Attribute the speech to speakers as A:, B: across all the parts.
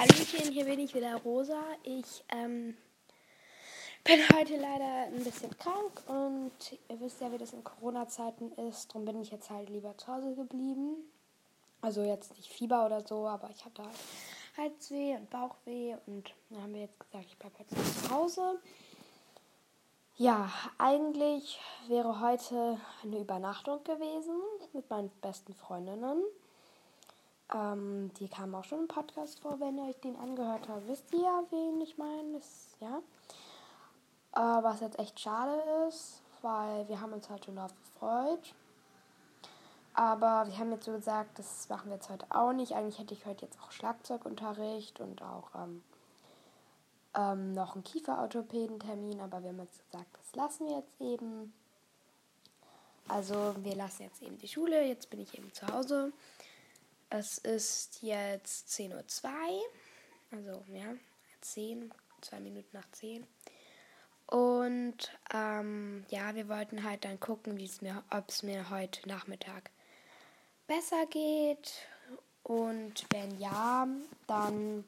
A: Hallöchen, hier bin ich wieder, Rosa. Ich ähm, bin heute leider ein bisschen krank und ihr wisst ja, wie das in Corona-Zeiten ist. Darum bin ich jetzt halt lieber zu Hause geblieben. Also jetzt nicht Fieber oder so, aber ich hatte halt Halsweh und Bauchweh und dann haben wir jetzt gesagt, ich bleibe jetzt zu Hause. Ja, eigentlich wäre heute eine Übernachtung gewesen mit meinen besten Freundinnen. Ähm, die kam auch schon im Podcast vor, wenn ihr euch den angehört habt. Wisst ihr ja, wen ich meine? Ja. Äh, was jetzt echt schade ist, weil wir haben uns halt schon darauf gefreut. Aber wir haben jetzt so gesagt, das machen wir jetzt heute auch nicht. Eigentlich hätte ich heute jetzt auch Schlagzeugunterricht und auch ähm, ähm, noch einen Kieferorthopädentermin, aber wir haben jetzt gesagt, das lassen wir jetzt eben. Also wir lassen jetzt eben die Schule, jetzt bin ich eben zu Hause. Es ist jetzt 10.02 Uhr. Also, ja, 10, zwei Minuten nach 10. Und ähm, ja, wir wollten halt dann gucken, ob es mir heute Nachmittag besser geht. Und wenn ja, dann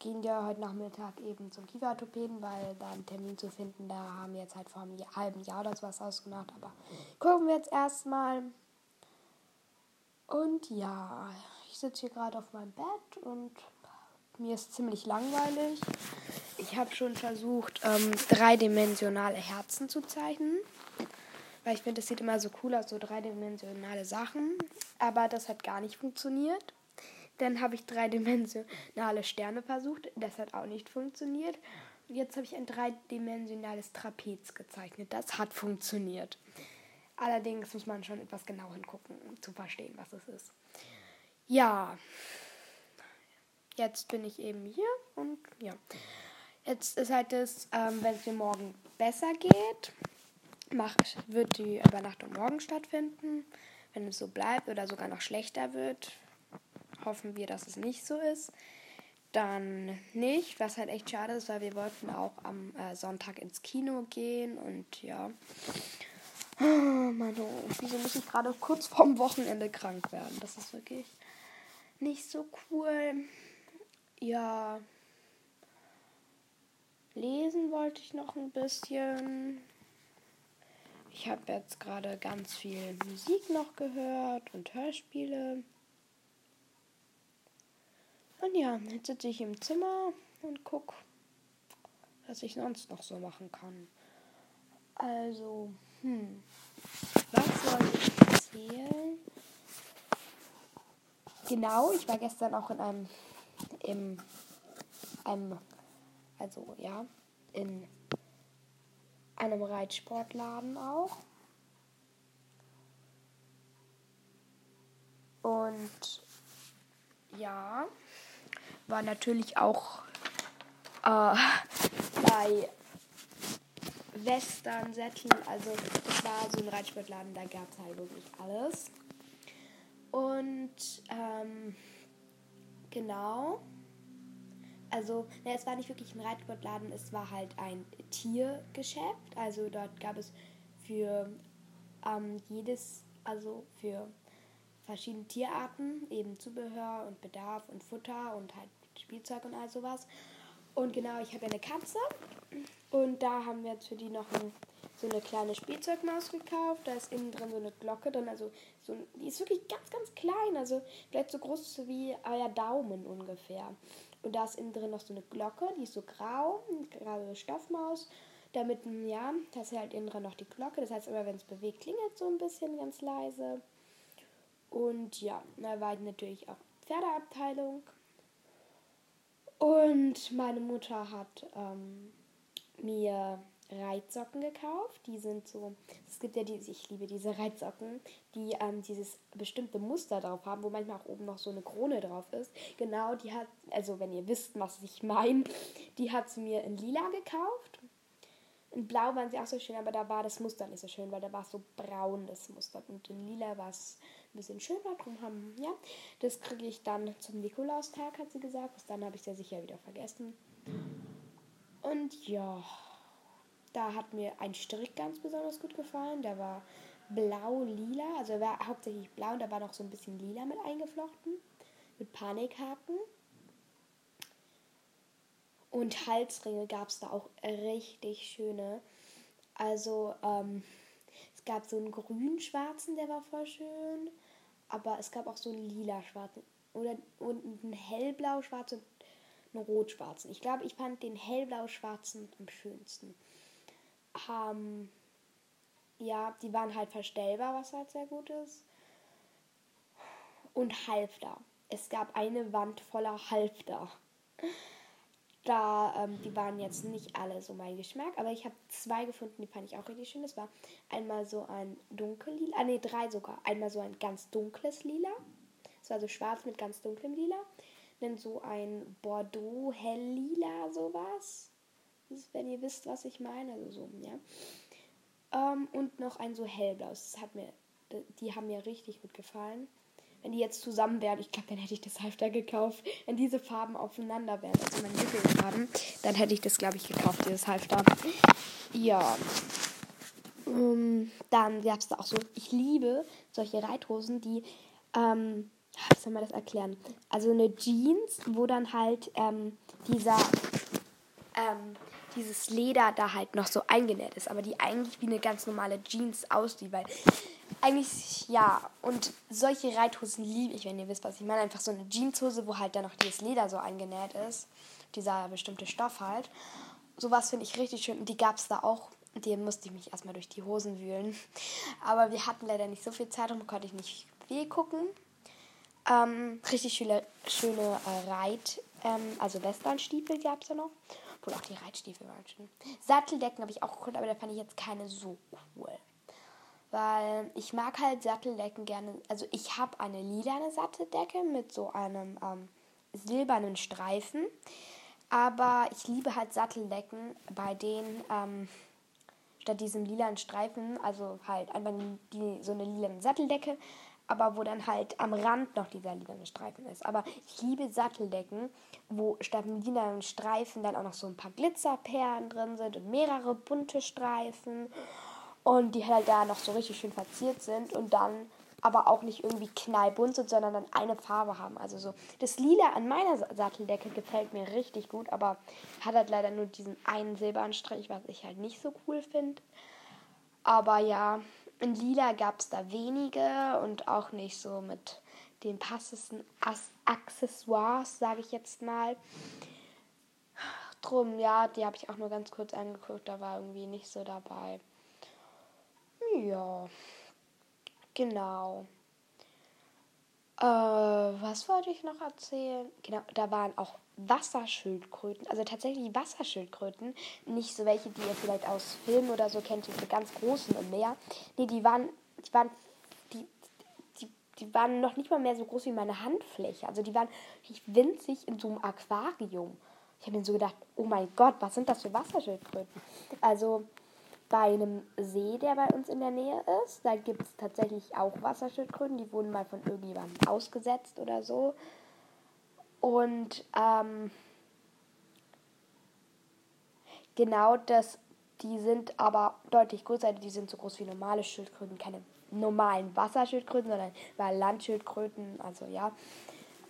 A: gehen wir heute Nachmittag eben zum Kieferorthopäden, weil da einen Termin zu finden, da haben wir jetzt halt vor einem halben Jahr oder sowas ausgemacht. Aber gucken wir jetzt erstmal. Und ja, ich sitze hier gerade auf meinem Bett und mir ist ziemlich langweilig. Ich habe schon versucht, ähm, dreidimensionale Herzen zu zeichnen. Weil ich finde, das sieht immer so cool aus, so dreidimensionale Sachen. Aber das hat gar nicht funktioniert. Dann habe ich dreidimensionale Sterne versucht. Das hat auch nicht funktioniert. Jetzt habe ich ein dreidimensionales Trapez gezeichnet. Das hat funktioniert. Allerdings muss man schon etwas genau hingucken, um zu verstehen, was es ist. Ja, jetzt bin ich eben hier und ja. Jetzt ist halt das, ähm, wenn es mir morgen besser geht, macht, wird die Übernachtung morgen stattfinden. Wenn es so bleibt oder sogar noch schlechter wird, hoffen wir, dass es nicht so ist. Dann nicht, was halt echt schade ist, weil wir wollten auch am äh, Sonntag ins Kino gehen und ja. Oh Mann, oh, wieso muss ich gerade kurz vorm Wochenende krank werden? Das ist wirklich nicht so cool. Ja. Lesen wollte ich noch ein bisschen. Ich habe jetzt gerade ganz viel Musik noch gehört und Hörspiele. Und ja, jetzt sitze ich im Zimmer und gucke, was ich sonst noch so machen kann. Also, hm. Was soll ich erzählen? Genau, ich war gestern auch in einem, im, einem, also ja, in einem Reitsportladen auch. Und ja, war natürlich auch äh, bei Western-Sättel. Also es war so ein Reitsportladen, da gab es halt wirklich alles. Und ähm, genau. Also, ne, es war nicht wirklich ein Reitsportladen, es war halt ein Tiergeschäft. Also dort gab es für ähm, jedes, also für verschiedene Tierarten, eben Zubehör und Bedarf und Futter und halt Spielzeug und all sowas. Und genau, ich habe eine Katze und da haben wir jetzt für die noch ein, so eine kleine Spielzeugmaus gekauft. Da ist innen drin so eine Glocke drin. Also so, die ist wirklich ganz, ganz klein. Also vielleicht so groß wie euer Daumen ungefähr. Und da ist innen drin noch so eine Glocke, die ist so grau, graue Stoffmaus. Damit, ja, da ist halt innen drin noch die Glocke. Das heißt, immer wenn es bewegt, klingelt so ein bisschen ganz leise. Und ja, da war natürlich auch Pferdeabteilung. Und meine Mutter hat ähm, mir Reitsocken gekauft. Die sind so, es gibt ja diese, ich liebe diese Reitsocken, die ähm, dieses bestimmte Muster drauf haben, wo manchmal auch oben noch so eine Krone drauf ist. Genau, die hat, also wenn ihr wisst, was ich meine, die hat sie mir in lila gekauft. In blau waren sie auch so schön, aber da war das Muster nicht so schön, weil da war es so braun, das Muster. Und in lila war es ein bisschen schöner. Drum haben, ja, das kriege ich dann zum Nikolaustag, hat sie gesagt. Bis dann habe ich ja sicher wieder vergessen. Und ja, da hat mir ein Strick ganz besonders gut gefallen. Der war blau-lila, also er war hauptsächlich blau und da war noch so ein bisschen lila mit eingeflochten. Mit Panikhaken. Und Halsringe gab es da auch richtig schöne. Also, ähm, es gab so einen grün-schwarzen, der war voll schön. Aber es gab auch so einen lila-schwarzen. Oder und einen hellblau-schwarzen und einen rot-schwarzen. Ich glaube, ich fand den hellblau-schwarzen am schönsten. Ähm, ja, die waren halt verstellbar, was halt sehr gut ist. Und Halfter. Es gab eine Wand voller Halfter. Da, ähm, die waren jetzt nicht alle so mein Geschmack, aber ich habe zwei gefunden, die fand ich auch richtig schön. Das war einmal so ein dunkellila, ah ne, drei sogar. Einmal so ein ganz dunkles Lila. Das war so schwarz mit ganz dunklem Lila. Dann so ein Bordeaux helllila sowas. Wenn ihr wisst, was ich meine. Also so, ja. Ähm, und noch ein so hellblaues. Das hat mir, die haben mir richtig gut gefallen. Wenn die jetzt zusammen wären, ich glaube, dann hätte ich das Halfter gekauft. Wenn diese Farben aufeinander wären, also meine Lieblingsfarben, dann hätte ich das, glaube ich, gekauft, dieses Halfter. Ja. Um, ähm, dann gab es da auch so, ich liebe solche Reithosen, die, ähm, wie soll man das erklären? Also eine Jeans, wo dann halt ähm, dieser, ähm, dieses Leder da halt noch so eingenäht ist, aber die eigentlich wie eine ganz normale Jeans aussieht, weil eigentlich ja, und solche Reithosen liebe ich, wenn ihr wisst, was ich meine. Einfach so eine Jeanshose, wo halt dann noch dieses Leder so eingenäht ist, dieser bestimmte Stoff halt. Sowas finde ich richtig schön und die gab es da auch. Die musste ich mich erstmal durch die Hosen wühlen. Aber wir hatten leider nicht so viel Zeit und konnte ich nicht viel gucken. Ähm, richtig schöne, schöne äh, Reit, ähm, also Westernstiefel gab es ja noch. Obwohl auch die Reitstiefel waren schön. Satteldecken habe ich auch geguckt, aber da fand ich jetzt keine so cool. Weil ich mag halt Satteldecken gerne. Also ich habe eine lilane Satteldecke mit so einem ähm, silbernen Streifen. Aber ich liebe halt Satteldecken, bei denen ähm, statt diesem lilanen Streifen, also halt einfach die, so eine lilane Satteldecke, aber wo dann halt am Rand noch dieser lilane Streifen ist. Aber ich liebe Satteldecken, wo statt dem lilanen Streifen dann auch noch so ein paar Glitzerperlen drin sind und mehrere bunte Streifen und die halt da noch so richtig schön verziert sind und dann aber auch nicht irgendwie knallbunt sind, sondern dann eine Farbe haben. Also so das Lila an meiner Satteldecke gefällt mir richtig gut, aber hat halt leider nur diesen einen Silberanstrich, was ich halt nicht so cool finde. Aber ja, in Lila gab es da wenige und auch nicht so mit den passesten Accessoires, sage ich jetzt mal. Drum, ja, die habe ich auch nur ganz kurz angeguckt, da war irgendwie nicht so dabei. Ja, genau. Äh, was wollte ich noch erzählen? Genau, da waren auch Wasserschildkröten, also tatsächlich Wasserschildkröten, nicht so welche, die ihr vielleicht aus Filmen oder so kennt, diese ganz großen im Meer. Nee, die waren, die waren, die, die, die waren noch nicht mal mehr so groß wie meine Handfläche. Also die waren winzig in so einem Aquarium. Ich habe mir so gedacht, oh mein Gott, was sind das für Wasserschildkröten? Also bei einem See, der bei uns in der Nähe ist, da gibt es tatsächlich auch Wasserschildkröten, die wurden mal von irgendjemandem ausgesetzt oder so. Und ähm, genau das, die sind aber deutlich größer, die sind so groß wie normale Schildkröten, keine normalen Wasserschildkröten, sondern weil Landschildkröten, also ja.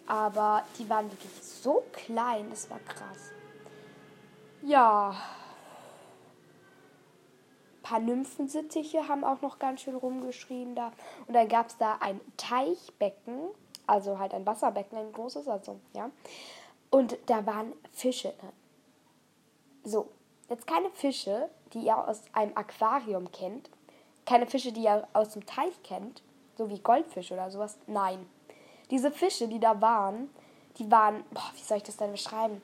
A: Aber die waren wirklich so klein, das war krass. Ja. Paar Nymphensittiche haben auch noch ganz schön rumgeschrien da. Und dann gab es da ein Teichbecken also halt ein Wasserbecken, ein großes, also, ja. Und da waren Fische drin. So, jetzt keine Fische, die ihr aus einem Aquarium kennt. Keine Fische, die ihr aus dem Teich kennt, so wie Goldfische oder sowas. Nein. Diese Fische, die da waren, die waren, boah, wie soll ich das denn beschreiben?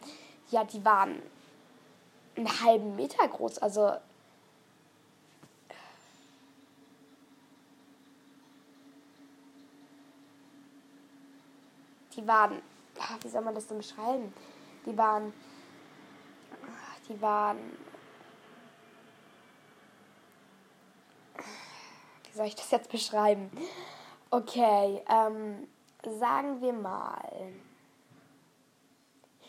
A: Ja, die waren einen halben Meter groß, also die waren, wie soll man das denn beschreiben? Die waren, die waren, wie soll ich das jetzt beschreiben? Okay, ähm, sagen wir mal,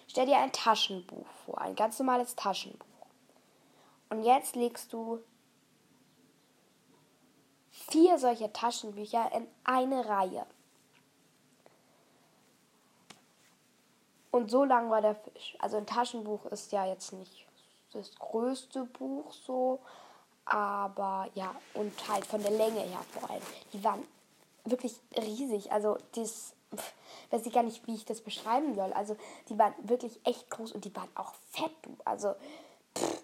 A: stell dir ein Taschenbuch vor, ein ganz normales Taschenbuch. Und jetzt legst du vier solcher Taschenbücher in eine Reihe. Und so lang war der Fisch. Also ein Taschenbuch ist ja jetzt nicht das größte Buch so, aber ja, und halt von der Länge her vor allem. Die waren wirklich riesig. Also das pff, weiß ich gar nicht, wie ich das beschreiben soll. Also die waren wirklich echt groß und die waren auch fett. Also pff,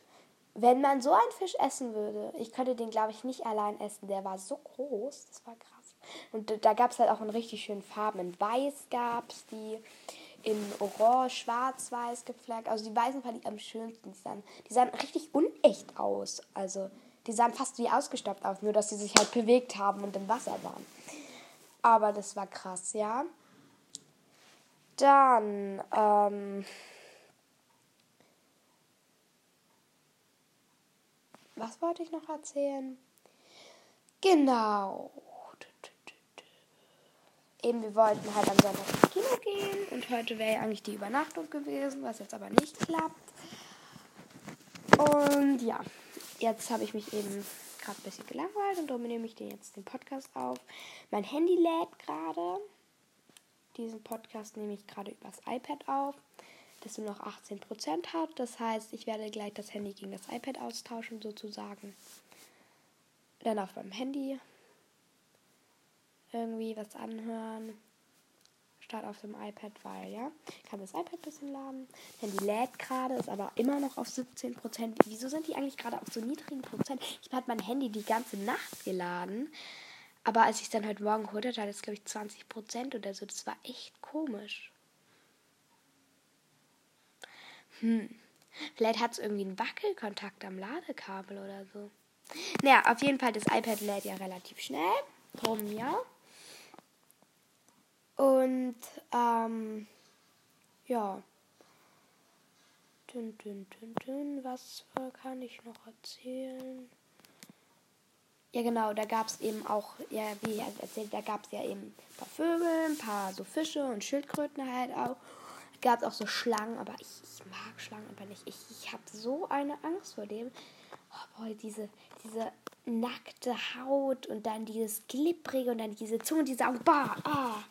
A: wenn man so einen Fisch essen würde, ich könnte den glaube ich nicht allein essen. Der war so groß, das war krass. Und da gab es halt auch in richtig schönen Farben. In Weiß gab es die, in Orange, Schwarz, Weiß gepflegt. Also die Weißen fand ich am schönsten. Die sahen, die sahen richtig unecht aus. Also die sahen fast wie ausgestopft aus, nur dass sie sich halt bewegt haben und im Wasser waren. Aber das war krass, ja. Dann, ähm, was wollte ich noch erzählen? Genau. Eben, wir wollten halt am Sonntag ins Kino gehen und heute wäre ja eigentlich die Übernachtung gewesen, was jetzt aber nicht klappt. Und ja, jetzt habe ich mich eben gerade ein bisschen gelangweilt und darum nehme ich den jetzt den Podcast auf. Mein Handy lädt gerade. Diesen Podcast nehme ich gerade übers iPad auf, das nur noch 18% hat. Das heißt, ich werde gleich das Handy gegen das iPad austauschen, sozusagen. Dann auf meinem Handy irgendwie was anhören statt auf dem iPad, weil ja, ich kann das iPad ein bisschen laden. Handy lädt gerade, ist aber immer noch auf 17%. Wieso sind die eigentlich gerade auf so niedrigen Prozent? Ich habe mein Handy die ganze Nacht geladen. Aber als ich es dann heute Morgen holte, hatte es, glaube ich, 20% oder so. Das war echt komisch. Hm. Vielleicht hat es irgendwie einen Wackelkontakt am Ladekabel oder so. Naja, auf jeden Fall, das iPad lädt ja relativ schnell. Drum, ja. Und ähm, ja. Dün, dün, dün, dün. Was kann ich noch erzählen? Ja, genau, da gab es eben auch, ja, wie erzählt, da gab es ja eben ein paar Vögel, ein paar so Fische und Schildkröten halt auch. Gab es auch so Schlangen, aber ich, ich mag Schlangen aber nicht. Ich, ich habe so eine Angst vor dem. Oh boy, diese, diese nackte Haut und dann dieses glibbrige und dann diese Zunge, diese Augen. Bah, ah.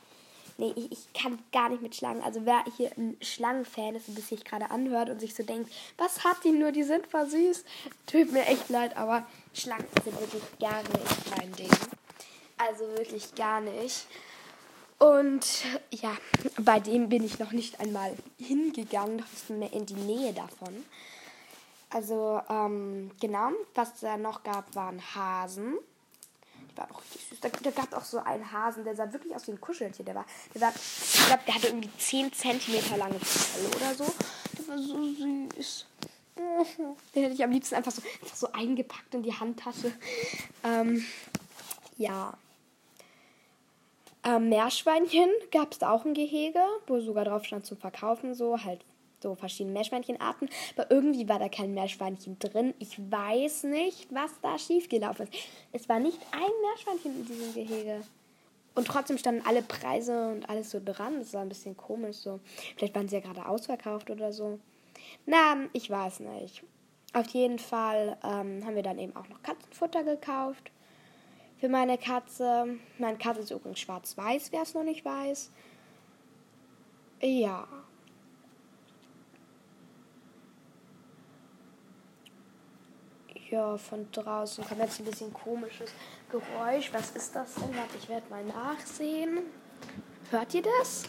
A: Nee, ich, ich kann gar nicht mit Schlangen. Also wer hier ein Schlangenfan ist und sich gerade anhört und sich so denkt, was hat die nur, die sind voll süß. Tut mir echt leid, aber Schlangen sind wirklich gar nicht mein Ding. Also wirklich gar nicht. Und ja, bei dem bin ich noch nicht einmal hingegangen, noch nicht mehr in die Nähe davon. Also, ähm, genau, was da noch gab, waren Hasen war auch richtig süß. Da, da gab es auch so einen Hasen, der sah wirklich aus wie ein Kuscheltier. Der war, der war, ich glaube, der hatte irgendwie 10 cm lange Fell oder so. Der war so süß. Den hätte ich am liebsten einfach so, einfach so eingepackt in die Handtasche. Ähm, ja. Ähm, Meerschweinchen gab es da auch ein Gehege, wo sogar drauf stand zum Verkaufen, so halt so verschiedene Meerschweinchenarten. Aber irgendwie war da kein Meerschweinchen drin. Ich weiß nicht, was da schiefgelaufen ist. Es war nicht ein Meerschweinchen in diesem Gehege. Und trotzdem standen alle Preise und alles so dran. Das war ein bisschen komisch so. Vielleicht waren sie ja gerade ausverkauft oder so. Na, ich weiß nicht. Auf jeden Fall ähm, haben wir dann eben auch noch Katzenfutter gekauft für meine Katze. Meine Katze ist übrigens schwarz-weiß, wer es noch nicht weiß. Ja. Ja, von draußen kommt jetzt ein bisschen komisches Geräusch. Was ist das denn? Warte, ich werde mal nachsehen. Hört ihr das?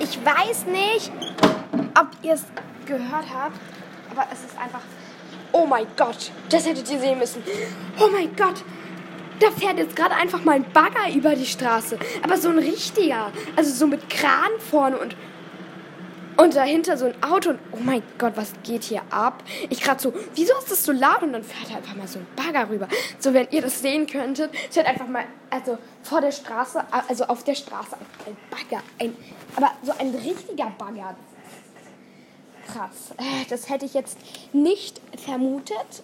A: Ich weiß nicht, ob ihr es gehört habt, aber es ist einfach Oh mein Gott, das hättet ihr sehen müssen. Oh mein Gott, da fährt jetzt gerade einfach mal ein Bagger über die Straße. Aber so ein richtiger. Also so mit Kran vorne und, und dahinter so ein Auto. Und oh mein Gott, was geht hier ab? Ich gerade so, wieso ist das so laut? Und dann fährt einfach mal so ein Bagger rüber. So, wenn ihr das sehen könntet, fährt einfach mal, also vor der Straße, also auf der Straße ein Bagger. Ein, aber so ein richtiger Bagger krass. Äh, das hätte ich jetzt nicht vermutet.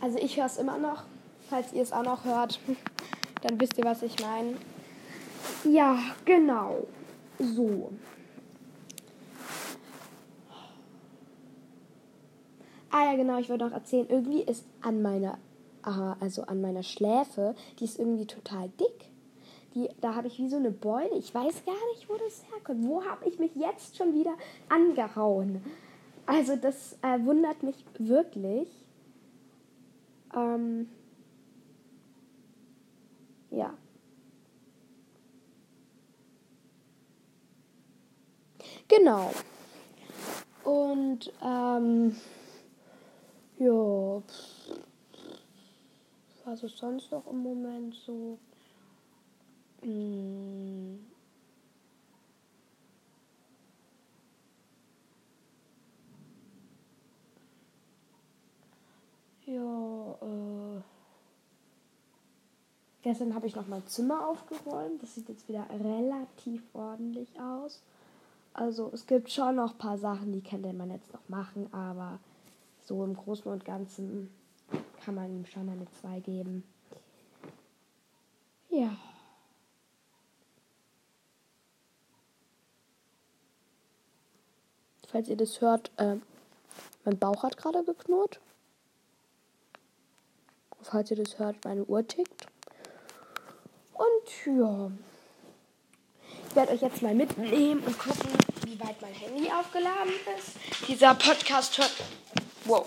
A: Also ich höre es immer noch. Falls ihr es auch noch hört, dann wisst ihr, was ich meine. Ja, genau. So. Ah ja, genau, ich wollte noch erzählen, irgendwie ist an meiner, aha, also an meiner Schläfe, die ist irgendwie total dick. Die, da habe ich wie so eine Beule. Ich weiß gar nicht, wo das herkommt. Wo habe ich mich jetzt schon wieder angehauen? Also das äh, wundert mich wirklich. Ähm, ja. Genau. Und ähm, ja, was ist sonst noch im Moment so? Hm. Ja, äh. Gestern habe ich noch mein Zimmer aufgeräumt. Das sieht jetzt wieder relativ ordentlich aus. Also es gibt schon noch ein paar Sachen, die könnte man jetzt noch machen, aber so im Großen und Ganzen kann man ihm schon eine 2 geben. Ja. Falls ihr das hört, äh, mein Bauch hat gerade geknurrt. Falls ihr das hört, meine Uhr tickt. Und ja. Ich werde euch jetzt mal mitnehmen und gucken, wie weit mein Handy aufgeladen ist. Dieser Podcast hört. Wow.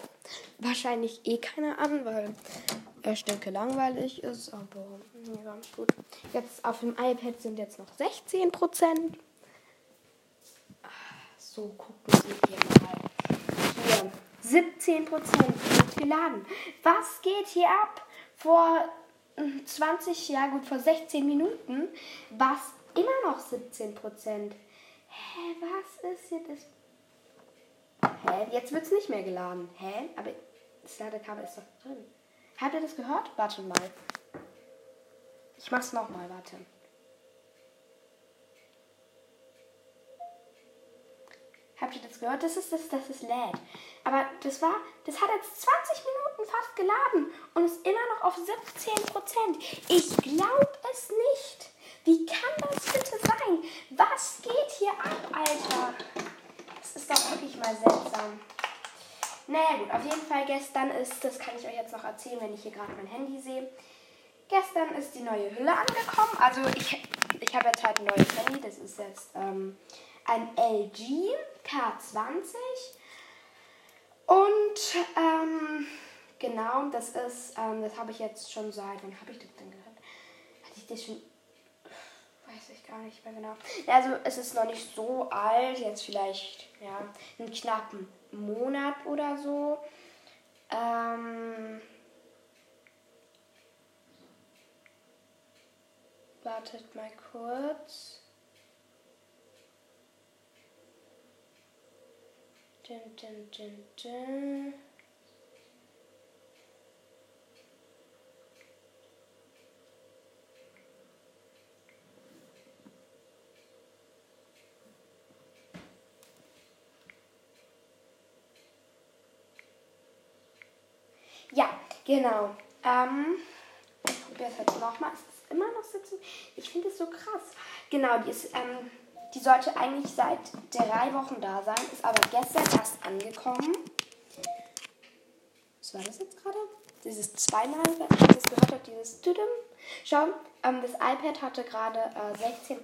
A: Wahrscheinlich eh keiner an, weil er stinke langweilig ist. Aber ja, gut. Jetzt auf dem iPad sind jetzt noch 16 Prozent. So, gucken Sie hier mal. Hier, 17 Prozent geladen. Was geht hier ab? Vor 20, ja gut, vor 16 Minuten war es immer noch 17 Prozent. Hä, was ist hier das? Hä, jetzt wird es nicht mehr geladen. Hä, aber das Ladekabel ist doch drin. Habt ihr das gehört? Warte mal. Ich mach's nochmal, warte. Habt ihr das gehört? Das ist das, das ist LED. Aber das war, das hat jetzt 20 Minuten fast geladen und ist immer noch auf 17 Prozent. Ich glaube es nicht. Wie kann das bitte sein? Was geht hier ab, Alter? Das ist doch wirklich mal seltsam. Naja gut, auf jeden Fall gestern ist, das kann ich euch jetzt noch erzählen, wenn ich hier gerade mein Handy sehe. Gestern ist die neue Hülle angekommen. Also ich, ich habe jetzt halt ein neues Handy. Das ist jetzt ähm, ein LG K20. Und ähm, genau, das ist, ähm, das habe ich jetzt schon seit, wann habe ich das denn gehört? Hatte ich das schon, weiß ich gar nicht mehr genau. Also es ist noch nicht so alt, jetzt vielleicht, ja, einen knappen Monat oder so. Ähm, wartet mal kurz. Dun, dun, dun, dun. Ja, genau. Ähm, ich probiere es jetzt nochmal. Es ist immer noch sitzen. Ich finde es so krass. Genau, die ist ähm, die sollte eigentlich seit drei Wochen da sein, ist aber gestern erst angekommen. Was war das jetzt gerade? Dieses zweimal, wenn ich das gehört habe, dieses Tüdüm. Schau, ähm, das iPad hatte gerade äh, 16%.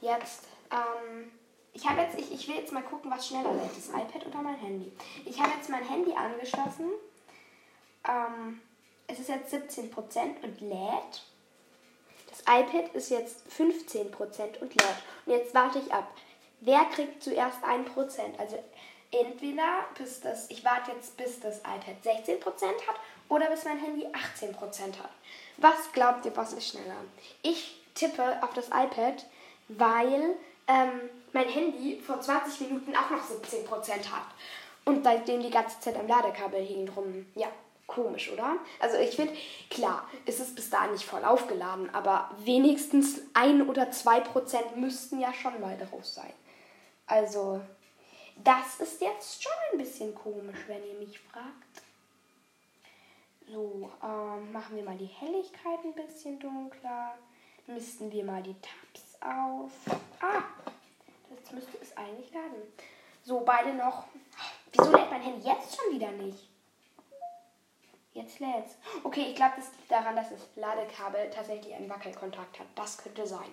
A: Jetzt, ähm, ich habe jetzt, ich, ich will jetzt mal gucken, was schneller lädt, das iPad oder mein Handy. Ich habe jetzt mein Handy angeschlossen. Ähm, es ist jetzt 17% und lädt. Das iPad ist jetzt 15% und lädt. Und jetzt warte ich ab. Wer kriegt zuerst 1%? Also entweder bis das, ich warte jetzt bis das iPad 16% hat oder bis mein Handy 18% hat. Was glaubt ihr, was ist schneller? Ich tippe auf das iPad, weil ähm, mein Handy vor 20 Minuten auch noch 17% hat. Und seitdem die ganze Zeit am Ladekabel hing drum. Ja, Komisch, oder? Also ich finde, klar, ist es bis dahin nicht voll aufgeladen, aber wenigstens ein oder zwei Prozent müssten ja schon mal drauf sein. Also, das ist jetzt schon ein bisschen komisch, wenn ihr mich fragt. So, ähm, machen wir mal die Helligkeit ein bisschen dunkler. Misten wir mal die Tabs auf. Ah, das müsste es eigentlich laden. So, beide noch Wieso lädt mein Handy jetzt schon wieder nicht? Jetzt lädt's. Okay, ich glaube, das liegt daran, dass das Ladekabel tatsächlich einen Wackelkontakt hat. Das könnte sein.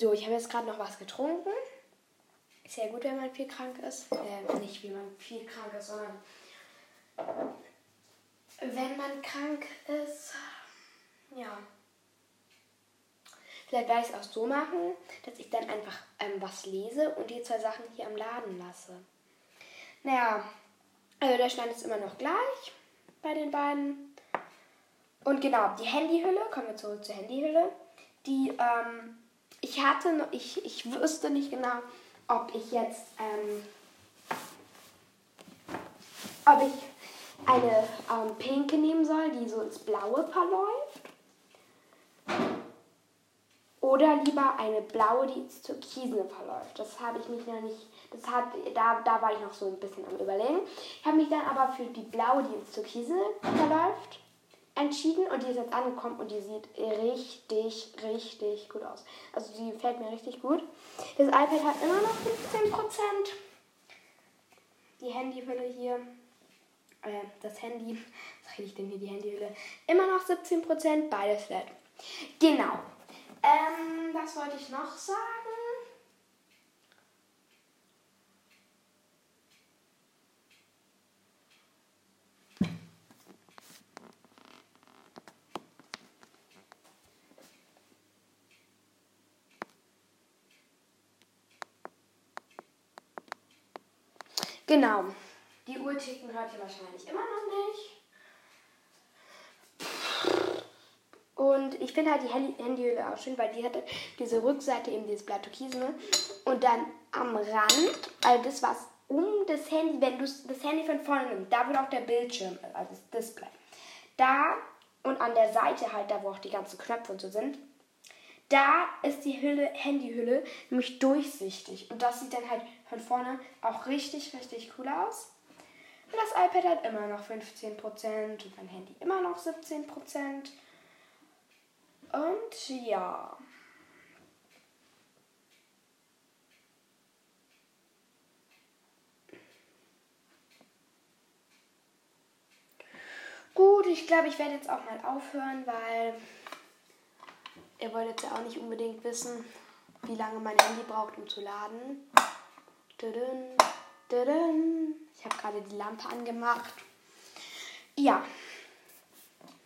A: So, ich habe jetzt gerade noch was getrunken. Ist ja gut, wenn man viel krank ist. Äh, nicht wie man viel krank ist, sondern wenn man krank ist. Ja. Vielleicht werde ich es auch so machen, dass ich dann einfach ähm, was lese und die zwei Sachen hier am Laden lasse. Naja, also der Stand ist immer noch gleich bei den beiden. Und genau, die Handyhülle, kommen wir zurück zur Handyhülle. Die, ähm, ich hatte noch, ich, ich wüsste nicht genau, ob ich jetzt, ähm, ob ich eine ähm, pinke nehmen soll, die so ins Blaue verläuft oder lieber eine blaue, die ins Türkisene verläuft. Das habe ich mich noch nicht, das hat, da, da war ich noch so ein bisschen am überlegen. Ich habe mich dann aber für die blaue, die ins Türkisene verläuft, entschieden und die ist jetzt angekommen und die sieht richtig, richtig gut aus. Also die gefällt mir richtig gut. Das iPad hat immer noch 15%. Die Handyhülle hier, äh, das Handy, was rede ich denn hier, die Handyhülle, immer noch 17%, beides flat. Genau. Ähm, was wollte ich noch sagen? Genau. Die Uhr ticken hört ihr wahrscheinlich immer noch nicht. Und ich finde halt die Handyhülle auch schön, weil die hat diese Rückseite eben dieses Blatt Türkisene. Und dann am Rand, also das was um das Handy, wenn du das Handy von vorne nimmst, da wird auch der Bildschirm, also das Display. Da und an der Seite halt, da wo auch die ganzen Knöpfe und so sind, da ist die Hülle, Handyhülle nämlich durchsichtig. Und das sieht dann halt von vorne auch richtig, richtig cool aus. Und das iPad hat immer noch 15% und mein Handy immer noch 17%. Und ja. Gut, ich glaube, ich werde jetzt auch mal aufhören, weil ihr wollt jetzt ja auch nicht unbedingt wissen, wie lange mein Handy braucht, um zu laden. Ich habe gerade die Lampe angemacht. Ja.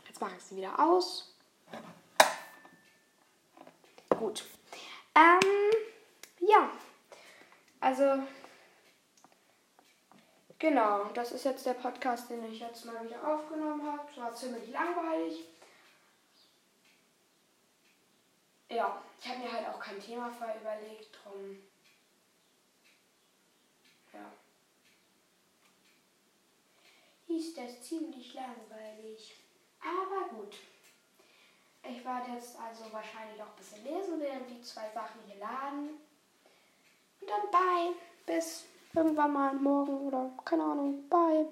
A: Jetzt mache ich sie wieder aus gut. Ähm, ja. Also, genau, das ist jetzt der Podcast, den ich jetzt mal wieder aufgenommen habe. Es war ziemlich langweilig. Ja, ich habe mir halt auch kein Thema vorher überlegt, drum. Ja. Ist das ziemlich langweilig. Aber gut. Ich werde jetzt also wahrscheinlich noch ein bisschen lesen, während die zwei Sachen hier laden. Und dann bye. Bis irgendwann mal morgen oder keine Ahnung. Bye.